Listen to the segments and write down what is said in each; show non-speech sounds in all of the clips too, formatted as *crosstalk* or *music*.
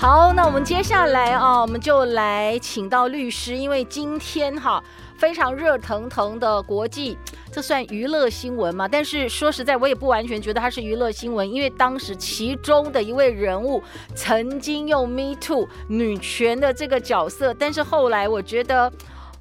好，那我们接下来啊，我们就来请到律师，因为今天哈非常热腾腾的国际。这算娱乐新闻嘛？但是说实在，我也不完全觉得它是娱乐新闻，因为当时其中的一位人物曾经用 “Me Too” 女权的这个角色，但是后来我觉得，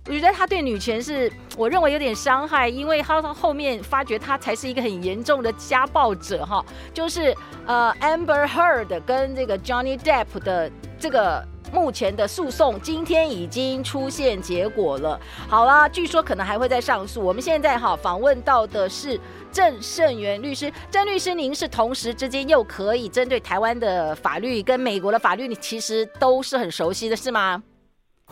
我觉得他对女权是我认为有点伤害，因为他后面发觉他才是一个很严重的家暴者哈，就是呃 Amber Heard 跟这个 Johnny Depp 的这个。目前的诉讼今天已经出现结果了。好啦，据说可能还会再上诉。我们现在哈访问到的是郑胜元律师，郑律师，您是同时之间又可以针对台湾的法律跟美国的法律，你其实都是很熟悉的，是吗？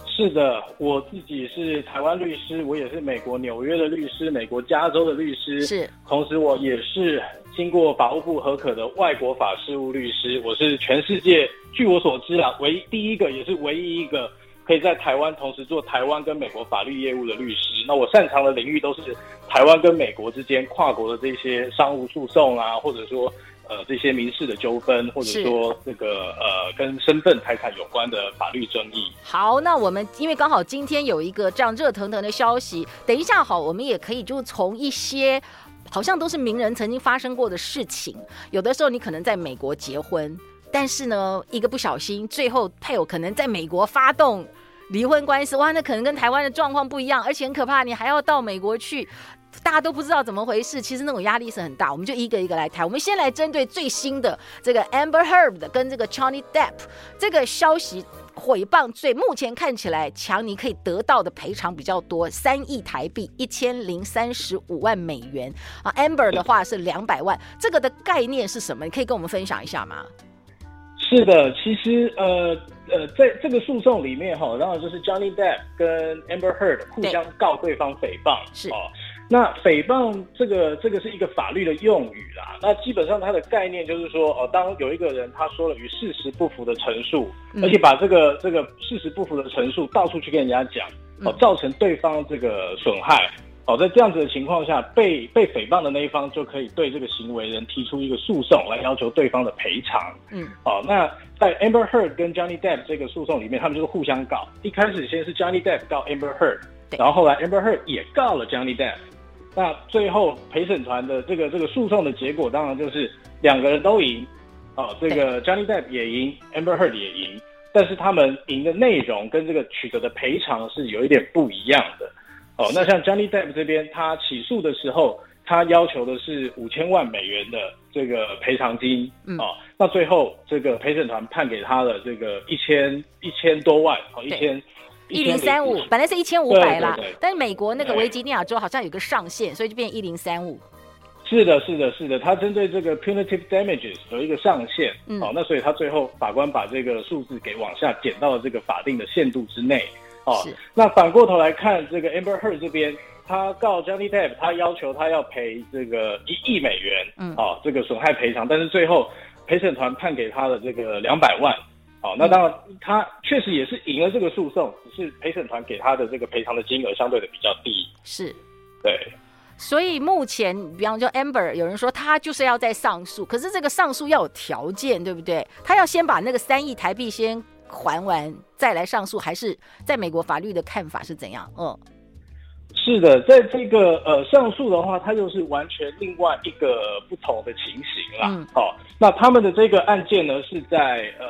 是的，我自己是台湾律师，我也是美国纽约的律师，美国加州的律师，是。同时，我也是经过法务部核可的外国法事务律师，我是全世界。据我所知啊，唯一第一个也是唯一一个可以在台湾同时做台湾跟美国法律业务的律师。那我擅长的领域都是台湾跟美国之间跨国的这些商务诉讼啊，或者说呃这些民事的纠纷，或者说这个呃跟身份财产有关的法律争议。好，那我们因为刚好今天有一个这样热腾腾的消息，等一下好，我们也可以就从一些好像都是名人曾经发生过的事情，有的时候你可能在美国结婚。但是呢，一个不小心，最后配偶可能在美国发动离婚官司，哇，那可能跟台湾的状况不一样，而且很可怕，你还要到美国去，大家都不知道怎么回事，其实那种压力是很大。我们就一个一个来谈，我们先来针对最新的这个 Amber Heard 跟这个 Johnny Depp 这个消息诽谤罪，目前看起来强尼可以得到的赔偿比较多，三亿台币，一千零三十五万美元啊，Amber 的话是两百万，这个的概念是什么？你可以跟我们分享一下吗？是的，其实呃呃，在这个诉讼里面哈，然后就是 Johnny Depp 跟 Amber Heard 互相告对方诽谤，是哦。那诽谤这个这个是一个法律的用语啦。那基本上它的概念就是说，哦，当有一个人他说了与事实不符的陈述，嗯、而且把这个这个事实不符的陈述到处去跟人家讲，哦，造成对方这个损害。哦，在这样子的情况下，被被诽谤的那一方就可以对这个行为人提出一个诉讼，来要求对方的赔偿。嗯，哦，那在 Amber Heard 跟 Johnny Depp 这个诉讼里面，他们就是互相告。一开始先是 Johnny Depp 告 Amber Heard，然后后来 Amber Heard 也告了 Johnny Depp。那最后陪审团的这个这个诉讼的结果，当然就是两个人都赢。哦，这个 Johnny Depp 也赢，Amber Heard 也赢，但是他们赢的内容跟这个取得的赔偿是有一点不一样的。哦，那像 Johnny Depp 这边，他起诉的时候，他要求的是五千万美元的这个赔偿金，嗯，哦，那最后这个陪审团判给他的这个一千一千多万，哦，一千一零三五，本来是一千五百啦，但是美国那个维吉尼亚州好像有个上限，所以就变一零三五。是的，是的，是的，他针对这个 punitive damages 有一个上限，嗯，哦，那所以他最后法官把这个数字给往下减到了这个法定的限度之内。哦，那反过头来看，这个 Amber Heard 这边，他告 Johnny Depp，他要求他要赔这个一亿美元，嗯，哦，这个损害赔偿，但是最后陪审团判给他的这个两百万，哦，那当然他确实也是赢了这个诉讼，只是陪审团给他的这个赔偿的金额相对的比较低，是，对，所以目前，比方说 Amber，有人说他就是要再上诉，可是这个上诉要有条件，对不对？他要先把那个三亿台币先。还完再来上诉，还是在美国法律的看法是怎样？嗯，是的，在这个呃上诉的话，它又是完全另外一个不同的情形啦。嗯，好，那他们的这个案件呢，是在呃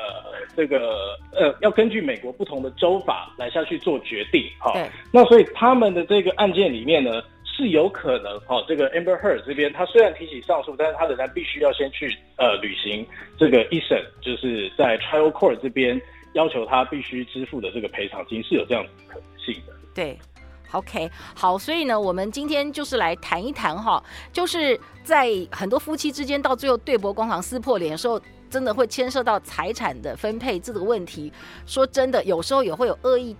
这个呃要根据美国不同的州法来下去做决定。好，对，那所以他们的这个案件里面呢，是有可能哦，这个 Amber Heard 这边他虽然提起上诉，但是他仍然必须要先去呃履行这个一审，就是在 Trial Court 这边。要求他必须支付的这个赔偿金是有这样子可能性的。对，OK，好，所以呢，我们今天就是来谈一谈哈，就是在很多夫妻之间到最后对簿公堂、撕破脸的时候，真的会牵涉到财产的分配这个问题。说真的，有时候也会有恶意，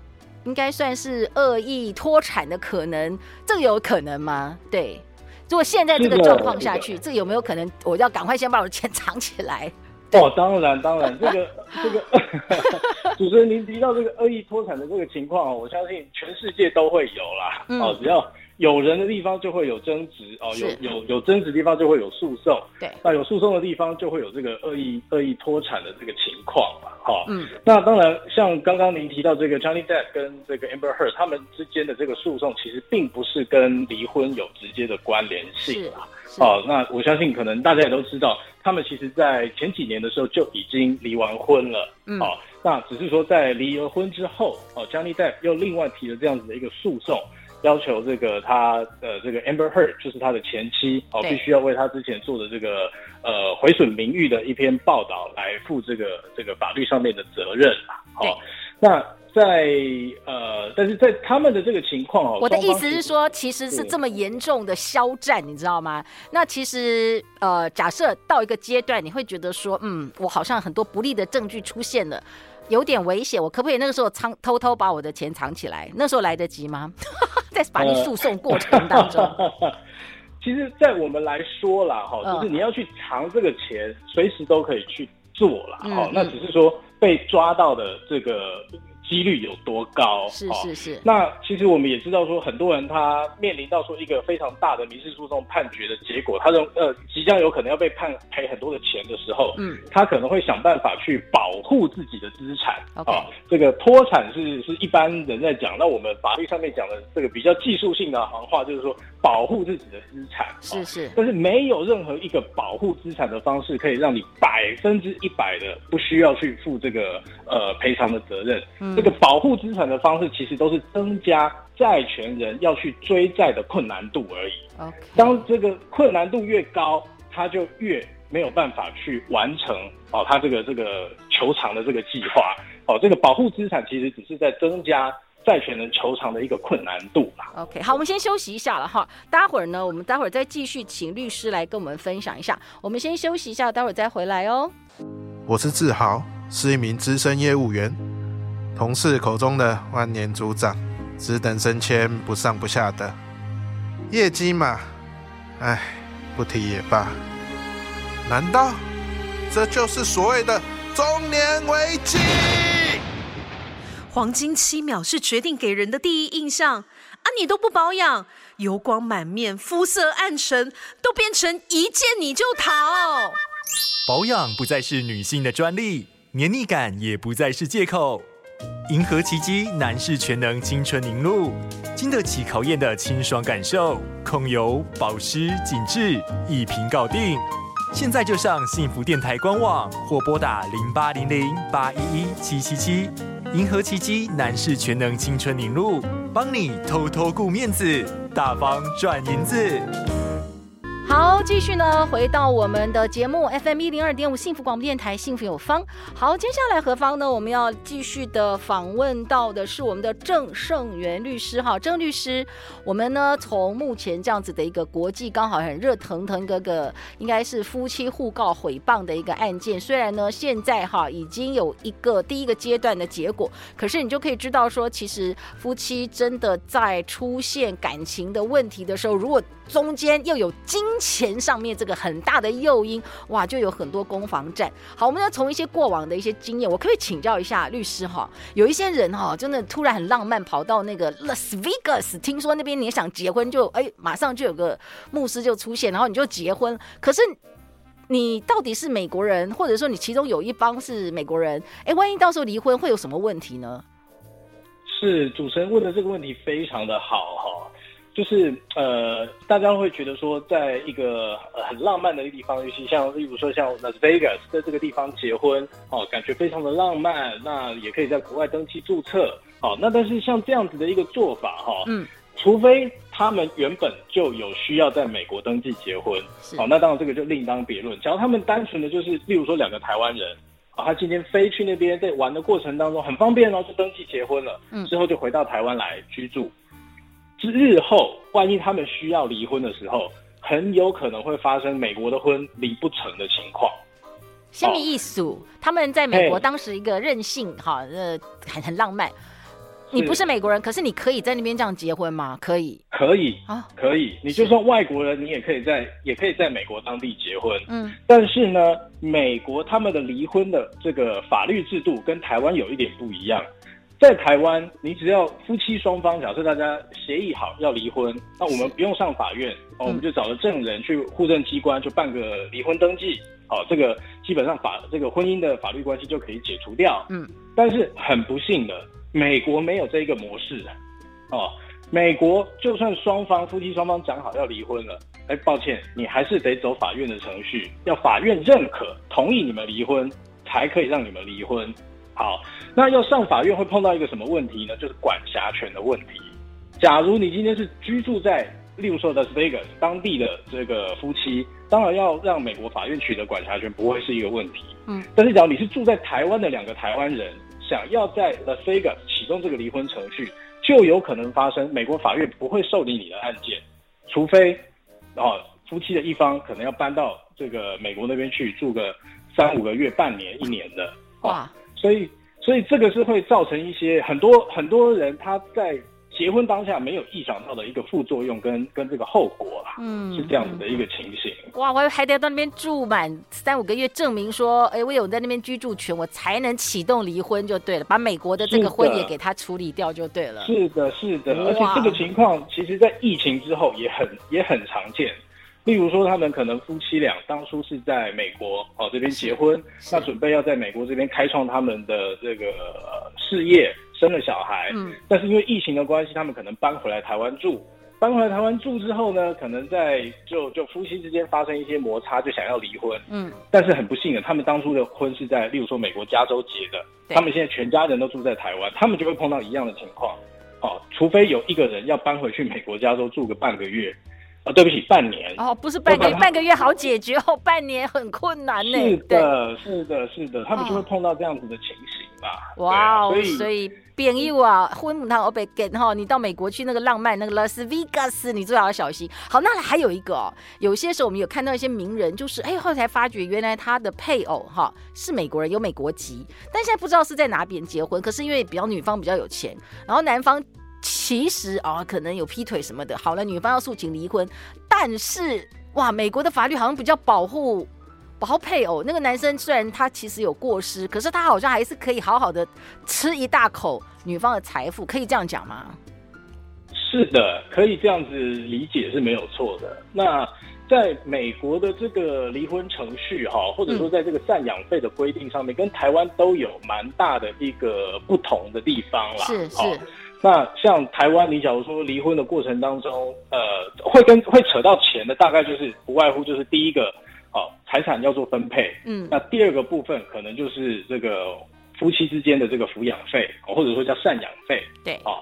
应该算是恶意脱产的可能，这个有可能吗？对，如果现在这个状况下去，这有没有可能我要赶快先把我的钱藏起来？哦，当然当然，这个 *laughs* 这个主持人您提到这个恶意脱产的这个情况，我相信全世界都会有啦。嗯、哦，只要有人的地方就会有争执哦，有有有争执的地方就会有诉讼。对，那有诉讼的地方就会有这个恶意恶意脱产的这个情况嘛。哈、哦，嗯，那当然，像刚刚您提到这个 Johnny Depp 跟这个 Amber Heard 他们之间的这个诉讼，其实并不是跟离婚有直接的关联性啊。哦，那我相信可能大家也都知道，他们其实，在前几年的时候就已经离完婚了。嗯，哦，那只是说在离了婚之后，哦，Johnny Depp 又另外提了这样子的一个诉讼，要求这个他呃这个 Amber Heard 就是他的前妻，哦，必须要为他之前做的这个呃毁损名誉的一篇报道来负这个这个法律上面的责任啊。哦，那。在呃，但是在他们的这个情况哦，我的意思是说，其实是这么严重的肖战，你知道吗？那其实呃，假设到一个阶段，你会觉得说，嗯，我好像很多不利的证据出现了，有点危险，我可不可以那个时候藏偷偷把我的钱藏起来？那时候来得及吗？*laughs* 在法律诉讼过程当中，呃、*laughs* 其实，在我们来说啦，哈，就是你要去藏这个钱，随时都可以去做了，哈、嗯，那只是说被抓到的这个。几率有多高？是是是。那其实我们也知道，说很多人他面临到说一个非常大的民事诉讼判决的结果，他的呃即将有可能要被判赔很多的钱的时候，嗯，他可能会想办法去保护自己的资产。啊，这个脱产是是一般人在讲，那我们法律上面讲的这个比较技术性的行话，就是说保护自己的资产。是是。但是没有任何一个保护资产的方式可以让你百分之一百的不需要去负这个呃赔偿的责任。嗯。这个保护资产的方式，其实都是增加债权人要去追债的困难度而已。Okay. 当这个困难度越高，他就越没有办法去完成哦，他这个这个求偿的这个计划。哦，这个保护资产其实只是在增加债权人求偿的一个困难度啦。OK，好，我们先休息一下了哈。待会儿呢，我们待会儿再继续请律师来跟我们分享一下。我们先休息一下，待会儿再回来哦。我是志豪，是一名资深业务员。同事口中的万年组长，只等升迁，不上不下的业绩嘛，唉，不提也罢。难道这就是所谓的中年危机？黄金七秒是决定给人的第一印象啊！你都不保养，油光满面，肤色暗沉，都变成一见你就逃。保养不再是女性的专利，黏腻感也不再是借口。银河奇迹男士全能青春凝露，经得起考验的清爽感受，控油、保湿、紧致，一瓶搞定。现在就上幸福电台官网或拨打零八零零八一一七七七。银河奇迹男士全能青春凝露，帮你偷偷顾面子，大方赚银子。好，继续呢，回到我们的节目 FM 一零二点五幸福广播电台，幸福有方。好，接下来何方呢？我们要继续的访问到的是我们的郑胜元律师。哈，郑律师，我们呢从目前这样子的一个国际刚好很热腾腾的个应该是夫妻互告诽谤的一个案件，虽然呢现在哈已经有一个第一个阶段的结果，可是你就可以知道说，其实夫妻真的在出现感情的问题的时候，如果中间又有经钱上面这个很大的诱因，哇，就有很多攻防战。好，我们要从一些过往的一些经验，我可以请教一下律师哈。有一些人哈，真的突然很浪漫，跑到那个 Las Vegas，听说那边你想结婚就哎，马上就有个牧师就出现，然后你就结婚。可是你到底是美国人，或者说你其中有一方是美国人，哎，万一到时候离婚会有什么问题呢？是主持人问的这个问题非常的好哈。就是呃，大家会觉得说，在一个呃很浪漫的一个地方，尤其像例如说像 Las Vegas 在这个地方结婚，哦，感觉非常的浪漫。那也可以在国外登记注册，好，那但是像这样子的一个做法，哈，嗯，除非他们原本就有需要在美国登记结婚，好，那当然这个就另当别论。只要他们单纯的就是，例如说两个台湾人，啊，他今天飞去那边，在玩的过程当中很方便，然后就登记结婚了，嗯，之后就回到台湾来居住。日后万一他们需要离婚的时候，很有可能会发生美国的婚离不成的情况。虾米意思？哦、他们在美国当时一个任性，哈，呃，很很浪漫。你不是美国人，可是你可以在那边这样结婚吗？可以，可以啊，可以。你就算外国人，你也可以在，也可以在美国当地结婚。嗯，但是呢，美国他们的离婚的这个法律制度跟台湾有一点不一样。在台湾，你只要夫妻双方假设大家协议好要离婚，那我们不用上法院，哦，我们就找了证人去户政机关就办个离婚登记，好，这个基本上法这个婚姻的法律关系就可以解除掉。嗯，但是很不幸的。美国没有这一个模式，哦，美国就算双方夫妻双方讲好要离婚了，哎，抱歉，你还是得走法院的程序，要法院认可同意你们离婚，才可以让你们离婚。好，那要上法院会碰到一个什么问题呢？就是管辖权的问题。假如你今天是居住在，例如说 Las Vegas 当地的这个夫妻，当然要让美国法院取得管辖权不会是一个问题。嗯，但是假如你是住在台湾的两个台湾人。想要在 Las Vegas 启动这个离婚程序，就有可能发生美国法院不会受理你的案件，除非哦夫妻的一方可能要搬到这个美国那边去住个三五个月、半年、一年的。哇，所以所以这个是会造成一些很多很多人他在。结婚当下没有意想到的一个副作用跟跟这个后果啦，嗯，是这样子的一个情形。哇，我还得到那边住满三五个月，证明说，哎，我有在那边居住权，我才能启动离婚就对了，把美国的这个婚也给他处理掉就对了。是的，是的，而且这个情况其实在疫情之后也很也很常见。例如说，他们可能夫妻俩当初是在美国哦这边结婚，那准备要在美国这边开创他们的这个事业。生了小孩，嗯，但是因为疫情的关系，他们可能搬回来台湾住。搬回来台湾住之后呢，可能在就就夫妻之间发生一些摩擦，就想要离婚，嗯。但是很不幸的，他们当初的婚是在，例如说美国加州结的，他们现在全家人都住在台湾，他们就会碰到一样的情况。哦，除非有一个人要搬回去美国加州住个半个月，啊、哦，对不起，半年。哦，不是半个月，半个月好解决哦，半年很困难呢。是的，是的，是的，他们就会碰到这样子的情形吧。哇哦，所以。所以朋友啊，婚母汤我被给哈，你到美国去那个浪漫那个拉斯维加斯，你最好要小心。好，那还有一个哦，有些时候我们有看到一些名人，就是哎，后来才发觉原来他的配偶哈是美国人，有美国籍，但现在不知道是在哪边结婚。可是因为比较女方比较有钱，然后男方其实啊、哦、可能有劈腿什么的。好了，女方要诉请离婚，但是哇，美国的法律好像比较保护。保护配偶，那个男生虽然他其实有过失，可是他好像还是可以好好的吃一大口女方的财富，可以这样讲吗？是的，可以这样子理解是没有错的。那在美国的这个离婚程序哈，或者说在这个赡养费的规定上面，嗯、跟台湾都有蛮大的一个不同的地方啦。是是。那像台湾，你假如说离婚的过程当中，呃，会跟会扯到钱的，大概就是不外乎就是第一个。哦，财产要做分配。嗯，那第二个部分可能就是这个夫妻之间的这个抚养费，或者说叫赡养费。对，哦，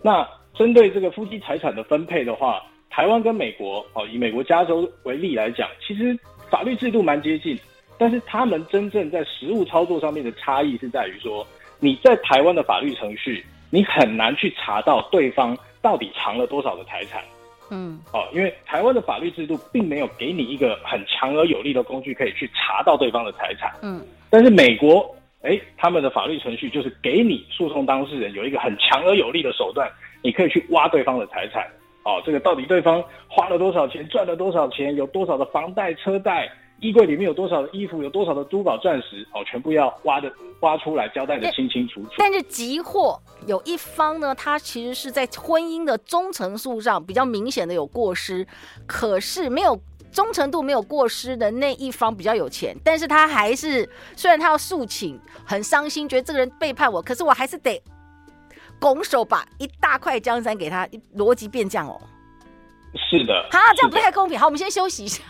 那针对这个夫妻财产的分配的话，台湾跟美国，哦，以美国加州为例来讲，其实法律制度蛮接近，但是他们真正在实务操作上面的差异是在于说，你在台湾的法律程序，你很难去查到对方到底藏了多少的财产。嗯，哦，因为台湾的法律制度并没有给你一个很强而有力的工具可以去查到对方的财产。嗯，但是美国，哎，他们的法律程序就是给你诉讼当事人有一个很强而有力的手段，你可以去挖对方的财产。哦，这个到底对方花了多少钱，赚了多少钱，有多少的房贷、车贷。衣柜里面有多少的衣服，有多少的珠宝钻石，哦，全部要挖的挖出来，交代的清清楚楚。但是急货有一方呢，他其实是在婚姻的忠诚度上比较明显的有过失，可是没有忠诚度没有过失的那一方比较有钱，但是他还是虽然他要诉请，很伤心，觉得这个人背叛我，可是我还是得拱手把一大块江山给他，逻辑变这样哦。是的。好，这样不太公平。好，我们先休息一下。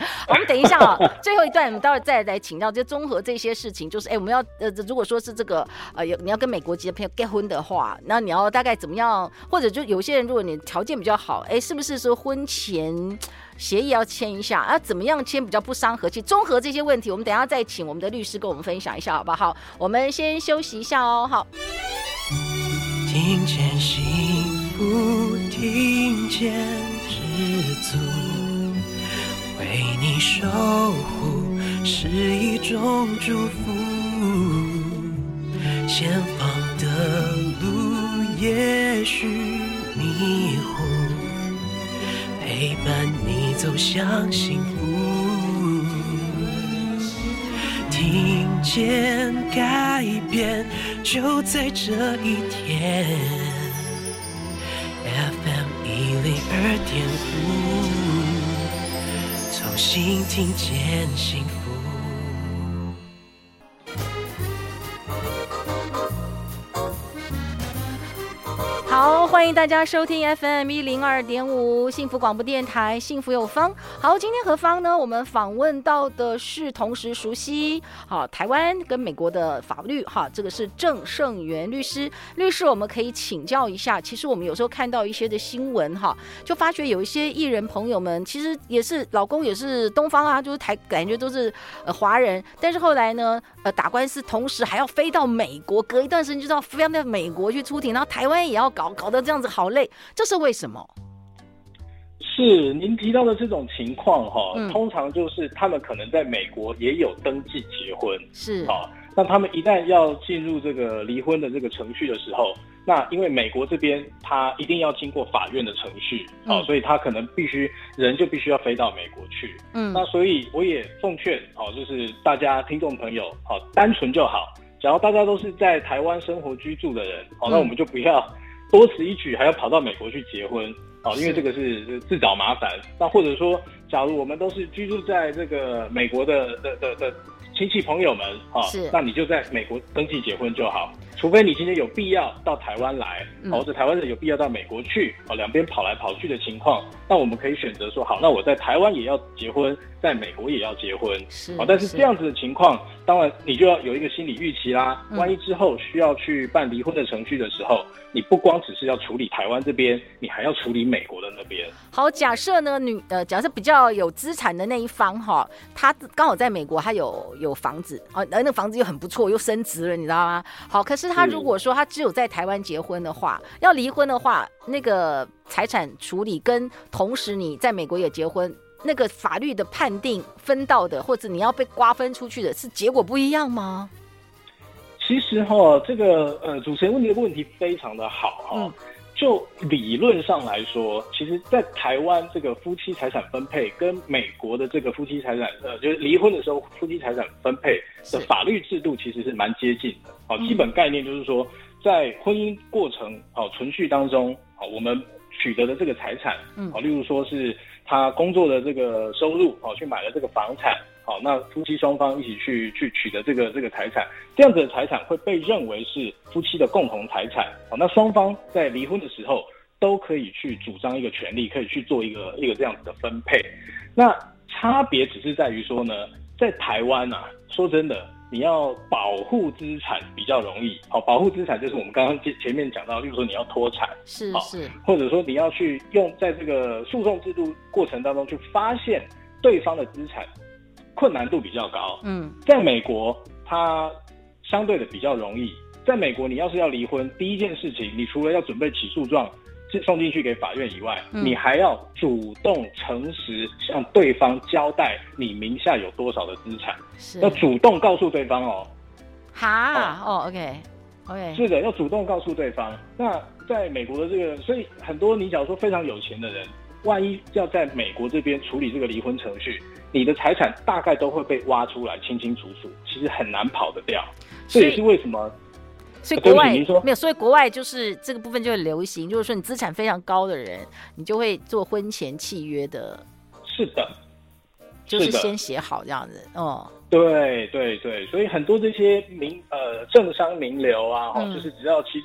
*laughs* 我们等一下啊，最后一段我们待会再来请教，就综合这些事情，就是哎，我们要呃，如果说是这个呃，有你要跟美国籍的朋友结婚的话，那你要大概怎么样？或者就有些人，如果你条件比较好，哎，是不是说婚前协议要签一下？啊，怎么样签比较不伤和气？综合这些问题，我们等一下再请我们的律师跟我们分享一下，好不好？我们先休息一下哦，好。听见幸福听见知足，为你守护是一种祝福。前方的路也许迷糊，陪伴你走向幸福。听见改变就在这一天。，FM 一零二点五，心听见幸福。欢迎大家收听 FM 一零二点五幸福广播电台，幸福有方。好，今天何方呢？我们访问到的是同时熟悉好台湾跟美国的法律哈，这个是郑胜元律师。律师，我们可以请教一下。其实我们有时候看到一些的新闻哈，就发觉有一些艺人朋友们，其实也是老公也是东方啊，就是台感觉都是呃华人，但是后来呢，呃打官司同时还要飞到美国，隔一段时间就要飞到美国去出庭，然后台湾也要。搞搞得这样子好累，这是为什么？是您提到的这种情况哈，嗯、通常就是他们可能在美国也有登记结婚，是。啊，那他们一旦要进入这个离婚的这个程序的时候，那因为美国这边他一定要经过法院的程序，啊、嗯，所以他可能必须人就必须要飞到美国去，嗯，那所以我也奉劝哦，就是大家听众朋友，好，单纯就好，只要大家都是在台湾生活居住的人，好，那我们就不要。多此一举，还要跑到美国去结婚，啊，因为这个是自找麻烦。那或者说，假如我们都是居住在这个美国的的的的亲戚朋友们，啊，是，那你就在美国登记结婚就好。除非你今天有必要到台湾来，或者台湾人有必要到美国去，哦，两边跑来跑去的情况，那我们可以选择说，好，那我在台湾也要结婚，在美国也要结婚，是，但是这样子的情况，当然你就要有一个心理预期啦。万一之后需要去办离婚的程序的时候，你不光只是要处理台湾这边，你还要处理美国的那边。好，假设呢，女呃，假设比较有资产的那一方哈，他刚好在美国，他有有房子，哦，而那房子又很不错，又升值了，你知道吗？好，可是。他如果说他只有在台湾结婚的话，要离婚的话，那个财产处理跟同时你在美国也结婚，那个法律的判定分到的，或者你要被瓜分出去的，是结果不一样吗？其实哈，这个呃，主持人问的问题非常的好哈。嗯就理论上来说，其实，在台湾这个夫妻财产分配跟美国的这个夫妻财产，呃，就是离婚的时候夫妻财产分配的法律制度其实是蛮接近的。好，基本概念就是说，在婚姻过程好存续当中，好，我们取得的这个财产，好，例如说是他工作的这个收入，好，去买了这个房产。好，那夫妻双方一起去去取得这个这个财产，这样子的财产会被认为是夫妻的共同财产。好，那双方在离婚的时候都可以去主张一个权利，可以去做一个一个这样子的分配。那差别只是在于说呢，在台湾啊，说真的，你要保护资产比较容易。好，保护资产就是我们刚刚前前面讲到，例如说你要脱产，是是，或者说你要去用在这个诉讼制度过程当中去发现对方的资产。困难度比较高。嗯，在美国，它相对的比较容易。在美国，你要是要离婚，第一件事情，你除了要准备起诉状送进去给法院以外，嗯、你还要主动诚实向对方交代你名下有多少的资产，是要主动告诉对方哦。哈，哦，OK，OK，是的，要主动告诉对方。那在美国的这个，所以很多你假如说非常有钱的人，万一要在美国这边处理这个离婚程序。你的财产大概都会被挖出来，清清楚楚，其实很难跑得掉。这也是为什么？所以国外没有，所以国外就是这个部分就很流行，就是说你资产非常高的人，你就会做婚前契约的。是的，就是先写好这样子。哦，对对对，所以很多这些名呃政商名流啊，嗯、就是只要其实。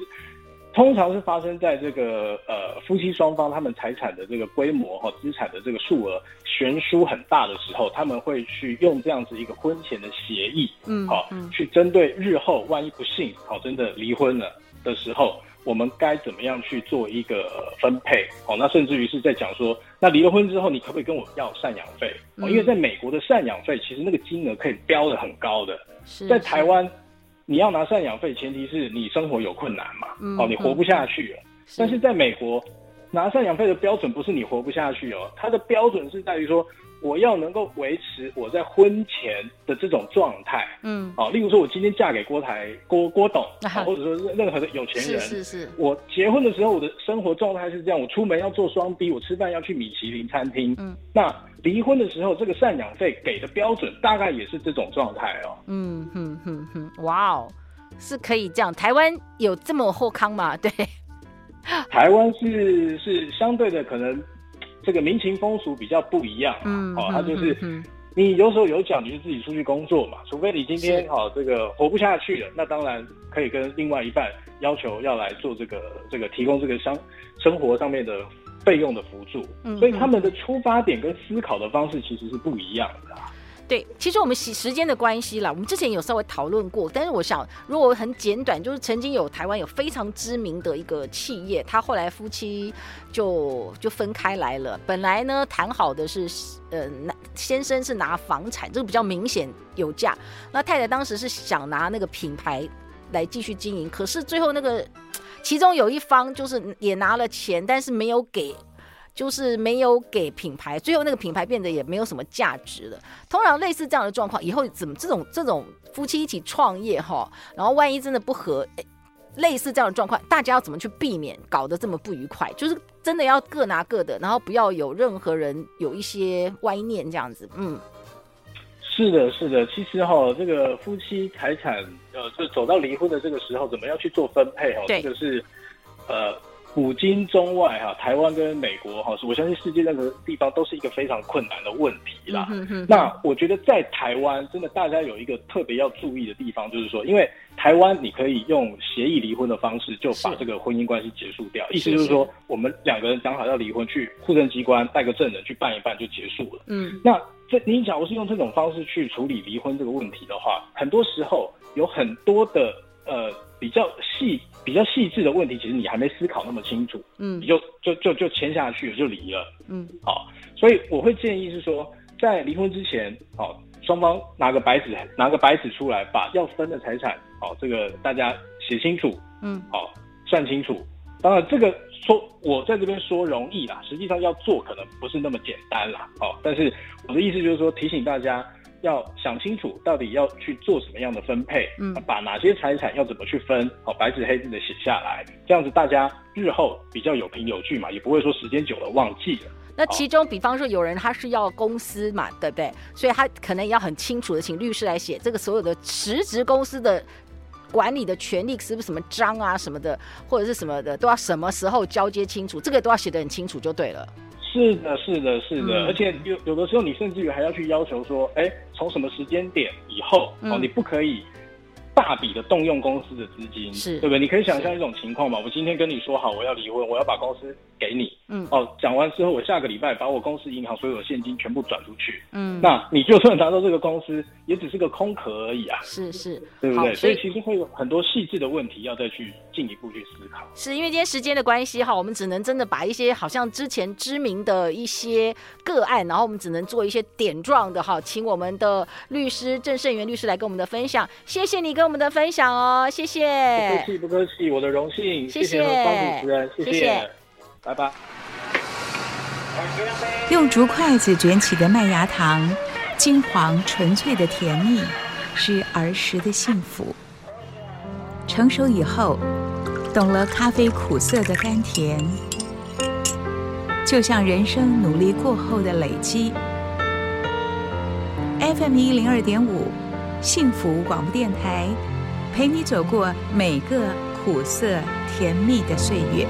通常是发生在这个呃夫妻双方他们财产的这个规模和资产的这个数额悬殊很大的时候，他们会去用这样子一个婚前的协议，嗯，好，去针对日后万一不幸好真的离婚了的时候，我们该怎么样去做一个分配？好，那甚至于是在讲说，那离了婚之后，你可不可以跟我要赡养费？哦，因为在美国的赡养费其实那个金额可以标的很高的，在台湾。你要拿赡养费，前提是你生活有困难嘛？嗯、哦，你活不下去了。嗯、但是在美国，拿赡养费的标准不是你活不下去哦，它的标准是在于说。我要能够维持我在婚前的这种状态，嗯，啊，例如说，我今天嫁给郭台郭郭董，啊，或者说任何的有钱人，是是是。我结婚的时候，我的生活状态是这样，我出门要做双 B，我吃饭要去米其林餐厅，嗯，那离婚的时候，这个赡养费给的标准大概也是这种状态哦，嗯哼哼哼，哇哦，是可以这样。台湾有这么厚康吗？*laughs* 对，台湾是是相对的可能。这个民情风俗比较不一样，嗯，哦，他就是你有手有脚，你就自己出去工作嘛。除非你今天哦，这个活不下去了，那当然可以跟另外一半要求要来做这个这个提供这个生生活上面的费用的辅助。嗯，所以他们的出发点跟思考的方式其实是不一样的。对，其实我们时时间的关系啦，我们之前有稍微讨论过，但是我想，如果很简短，就是曾经有台湾有非常知名的一个企业，他后来夫妻就就分开来了。本来呢，谈好的是，呃，男先生是拿房产，这个比较明显有价，那太太当时是想拿那个品牌来继续经营，可是最后那个 *tsk* 其中有一方就是也拿了钱，但是没有给。就是没有给品牌，最后那个品牌变得也没有什么价值了。通常类似这样的状况，以后怎么这种这种夫妻一起创业哈，然后万一真的不合，类似这样的状况，大家要怎么去避免搞得这么不愉快？就是真的要各拿各的，然后不要有任何人有一些歪念这样子。嗯，是的，是的。其实哈，这个夫妻财产呃，就走到离婚的这个时候，怎么样去做分配哈？这个是呃。古今中外哈，台湾跟美国哈，我相信世界任何地方都是一个非常困难的问题啦。嗯、哼哼，那我觉得在台湾，真的大家有一个特别要注意的地方，就是说，因为台湾你可以用协议离婚的方式就把这个婚姻关系结束掉，意思就是说，我们两个人讲好要离婚，去户政机关带个证人去办一办就结束了。嗯，那这你假如是用这种方式去处理离婚这个问题的话，很多时候有很多的呃比较细。比较细致的问题，其实你还没思考那么清楚，嗯，你就就就就签下去了，就离了，嗯，好，所以我会建议是说，在离婚之前，好，双方拿个白纸，拿个白纸出来，把要分的财产，好，这个大家写清楚，嗯，好，算清楚。当然，这个说我在这边说容易啦，实际上要做可能不是那么简单啦，好，但是我的意思就是说，提醒大家。要想清楚，到底要去做什么样的分配，嗯，把哪些财产要怎么去分，好，白纸黑字的写下来，这样子大家日后比较有凭有据嘛，也不会说时间久了忘记了。那其中，比方说有人他是要公司嘛，对不对？所以他可能也要很清楚的请律师来写这个所有的实职公司的管理的权利是不是什么章啊什么的，或者是什么的，都要什么时候交接清楚，这个都要写得很清楚就对了。是的，是的，是的，嗯、而且有有的时候，你甚至于还要去要求说，哎，从什么时间点以后，嗯、哦，你不可以大笔的动用公司的资金，是对不对？你可以想象一种情况嘛，我今天跟你说好，我要离婚，我要把公司给你，嗯，哦，讲完之后，我下个礼拜把我公司银行所有的现金全部转出去，嗯，那你就算拿到这个公司，也只是个空壳而已啊，是是，对不对？所以其实会有很多细致的问题要再去进一步去思考。是因为今天时间的关系哈，我们只能真的把一些好像之前知名的一些个案，然后我们只能做一些点状的哈，请我们的律师郑胜元律师来跟我们的分享。谢谢你跟我们的分享哦，谢谢。不客气，不客气，我的荣幸。谢谢方主持人，谢谢，谢谢，拜拜。用竹筷子卷起的麦芽糖，金黄纯粹的甜蜜，是儿时的幸福。成熟以后，懂了咖啡苦涩的甘甜，就像人生努力过后的累积。FM 一零二点五，幸福广播电台，陪你走过每个苦涩甜蜜的岁月。